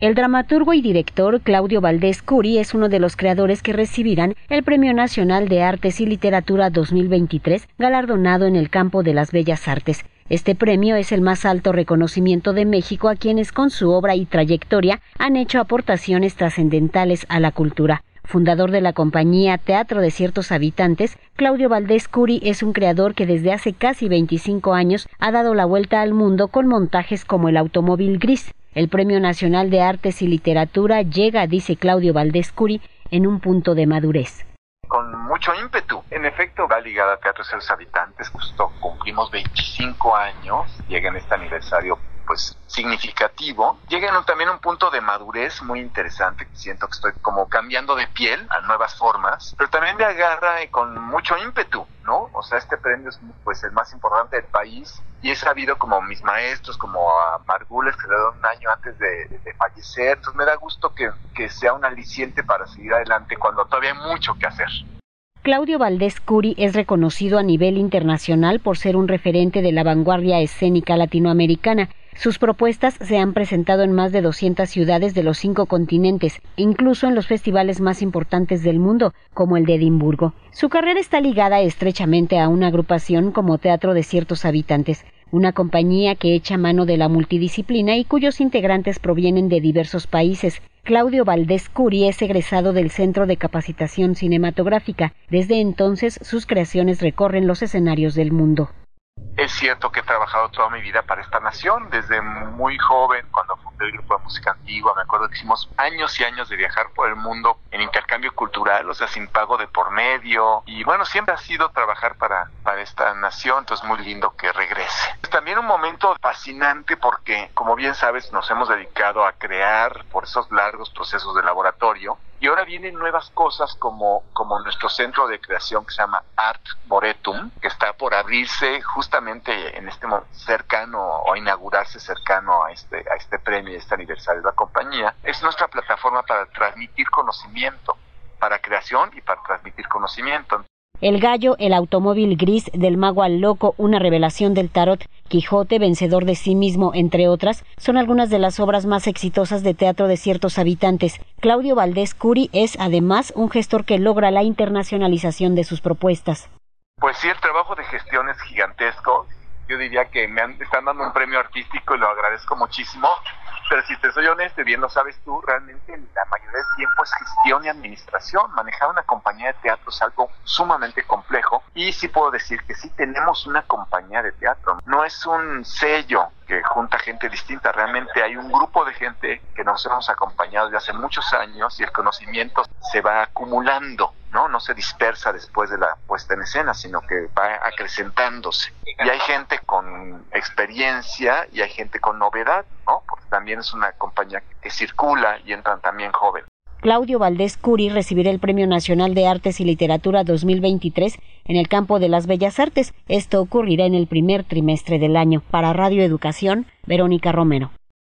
El dramaturgo y director Claudio Valdés Curi es uno de los creadores que recibirán el Premio Nacional de Artes y Literatura 2023, galardonado en el campo de las bellas artes. Este premio es el más alto reconocimiento de México a quienes con su obra y trayectoria han hecho aportaciones trascendentales a la cultura. Fundador de la compañía Teatro de ciertos habitantes, Claudio Valdés Curi es un creador que desde hace casi 25 años ha dado la vuelta al mundo con montajes como el automóvil gris, el Premio Nacional de Artes y Literatura llega, dice Claudio Valdés Curi, en un punto de madurez con mucho ímpetu. En efecto, va ligada a Teatro de los Habitantes, justo cumplimos 25 años, llega en este aniversario pues significativo. Llega en también un punto de madurez muy interesante, siento que estoy como cambiando de piel a nuevas formas, pero también me agarra con mucho ímpetu. O sea, este premio es pues el más importante del país. Y he sabido como mis maestros, como a Margules, que le un año antes de, fallecer, entonces me da gusto que, que sea un aliciente para seguir adelante cuando todavía hay mucho que hacer. Claudio Valdés Curi es reconocido a nivel internacional por ser un referente de la vanguardia escénica latinoamericana sus propuestas se han presentado en más de 200 ciudades de los cinco continentes, incluso en los festivales más importantes del mundo, como el de Edimburgo. Su carrera está ligada estrechamente a una agrupación como Teatro de ciertos habitantes, una compañía que echa mano de la multidisciplina y cuyos integrantes provienen de diversos países. Claudio Valdés Curi es egresado del Centro de Capacitación Cinematográfica. Desde entonces sus creaciones recorren los escenarios del mundo. Es cierto que he trabajado toda mi vida para esta nación, desde muy joven, cuando fundé el grupo de música antigua, me acuerdo que hicimos años y años de viajar por el mundo en intercambio cultural, o sea, sin pago de por medio, y bueno, siempre ha sido trabajar para, para esta nación, entonces muy lindo que regrese. Es también un momento fascinante porque, como bien sabes, nos hemos dedicado a crear por esos largos procesos de laboratorio, y ahora vienen nuevas cosas como, como nuestro centro de creación que se llama Art Boretum, que está por abrirse justamente en este momento cercano o inaugurarse cercano a este, a este premio este aniversario de la compañía. Es nuestra plataforma para transmitir conocimiento, para creación y para transmitir conocimiento. El gallo, el automóvil gris del mago al loco, una revelación del tarot, Quijote, vencedor de sí mismo, entre otras, son algunas de las obras más exitosas de teatro de ciertos habitantes. Claudio Valdés Curi es, además, un gestor que logra la internacionalización de sus propuestas. Pues sí, el trabajo de gestión es gigantesco. Yo diría que me están dando un premio artístico y lo agradezco muchísimo. Pero si te soy honesto, bien lo sabes tú, realmente la mayoría del tiempo es gestión y administración. Manejar una compañía de teatro es algo sumamente complejo y sí puedo decir que sí tenemos una compañía de teatro. No es un sello que junta gente distinta, realmente hay un grupo de gente que nos hemos acompañado desde hace muchos años y el conocimiento se va acumulando. ¿No? Se dispersa después de la puesta en escena, sino que va acrecentándose. Y hay gente con experiencia y hay gente con novedad, ¿no? también es una compañía que circula y entran también jóvenes. Claudio Valdés Curi recibirá el Premio Nacional de Artes y Literatura 2023 en el campo de las bellas artes. Esto ocurrirá en el primer trimestre del año. Para Radio Educación, Verónica Romero.